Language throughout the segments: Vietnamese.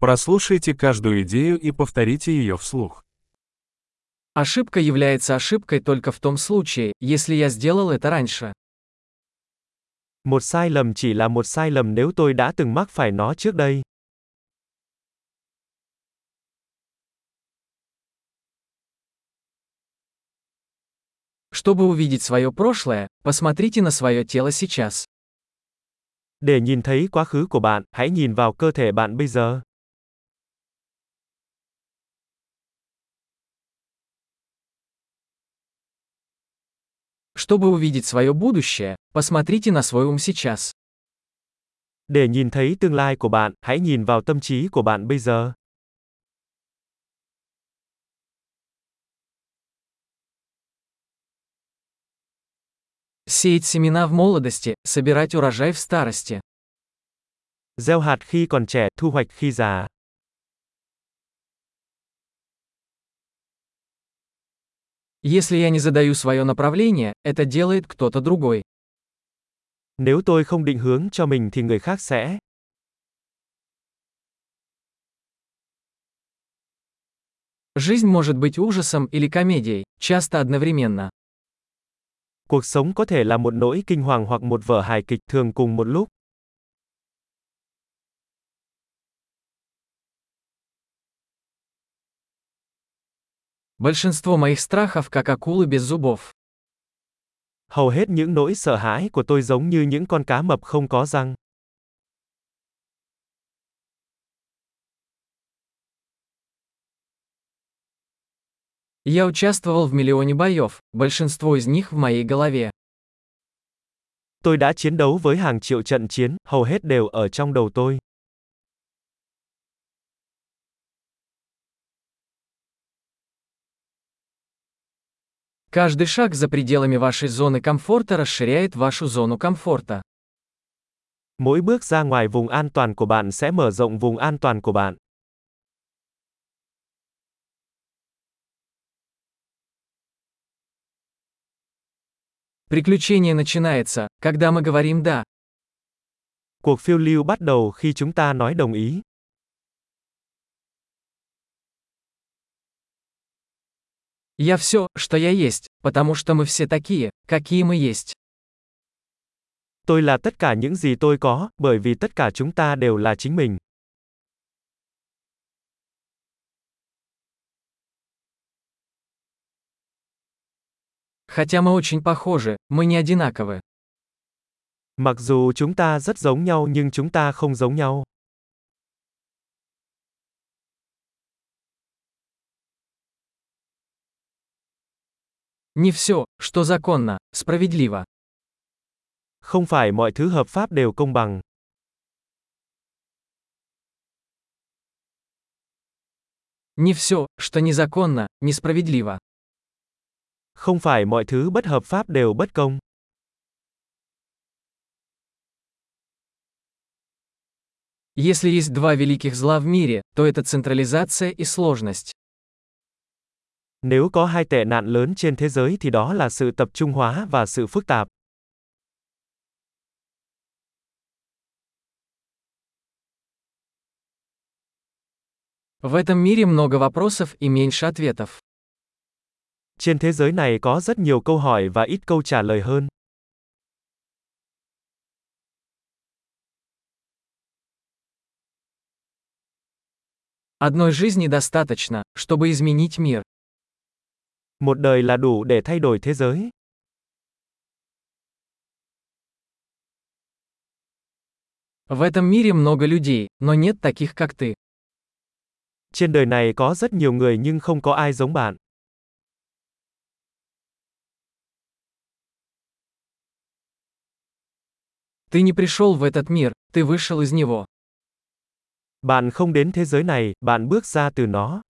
Прослушайте каждую идею и повторите ее вслух. Ошибка является ошибкой только в том случае, если я сделал это раньше. Một sai lầm chỉ là một sai lầm nếu tôi đã từng mắc phải nó trước đây. Чтобы увидеть свое прошлое, посмотрите на свое тело сейчас. Để nhìn thấy quá khứ của bạn, hãy nhìn vào cơ thể bạn bây giờ. Чтобы увидеть свое будущее, посмотрите на свой ум сейчас. Để nhìn thấy tương lai của bạn, hãy nhìn vào tâm trí của bạn bây giờ. Сеять семена в молодости, собирать урожай в старости. Gieo hạt khi còn trẻ, thu hoạch khi già. Если я не задаю свое направление, это делает кто-то другой. Nếu tôi không định hướng cho mình thì người khác sẽ. Жизнь может быть ужасом или комедией, часто одновременно. Cuộc sống có thể là một nỗi kinh hoàng hoặc một vở hài kịch thường cùng một lúc. Большинство моих страхов как акулы без зубов. Hầu hết những nỗi sợ hãi của tôi giống như những con cá mập không có răng. Я участвовал в миллионе боев, большинство из них в моей голове. Tôi đã chiến đấu với hàng triệu trận chiến, hầu hết đều ở trong đầu tôi. Каждый шаг за пределами вашей зоны комфорта расширяет вашу зону комфорта. Mỗi bước ra ngoài vùng an toàn của bạn sẽ mở rộng vùng an toàn của bạn. Приключение начинается, когда мы говорим «да». Cuộc phiêu lưu bắt đầu khi chúng ta nói đồng ý. Я все, что я есть, потому что мы все такие, какие мы есть. Tôi là tất cả những gì tôi có, bởi vì tất cả chúng ta đều là chính mình. Хотя мы очень похожи, мы не одинаковы. Mặc dù chúng ta rất giống nhau nhưng chúng ta không giống nhau. Не все, что законно, справедливо. Không phải mọi thứ hợp pháp đều công bằng. Не все, что незаконно, несправедливо. Không phải mọi thứ bất hợp pháp đều bất công. Если есть два великих зла в мире, то это централизация и сложность. Nếu có hai tệ nạn lớn trên thế giới thì đó là sự tập trung hóa và sự phức tạp. В этом мире много вопросов и меньше ответов. Trên thế giới này có rất nhiều câu hỏi và ít câu trả lời hơn. Одной жизни достаточно, чтобы изменить мир. Một đời là đủ để thay đổi thế giới. В этом мире много людей, но нет таких, как ты. Trên đời này có rất nhiều người nhưng không có ai giống bạn. Ты не пришел в этот мир, ты вышел из него. Bạn không đến thế giới này, bạn bước ra từ nó.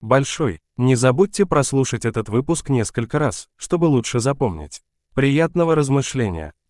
Большой. Не забудьте прослушать этот выпуск несколько раз, чтобы лучше запомнить. Приятного размышления!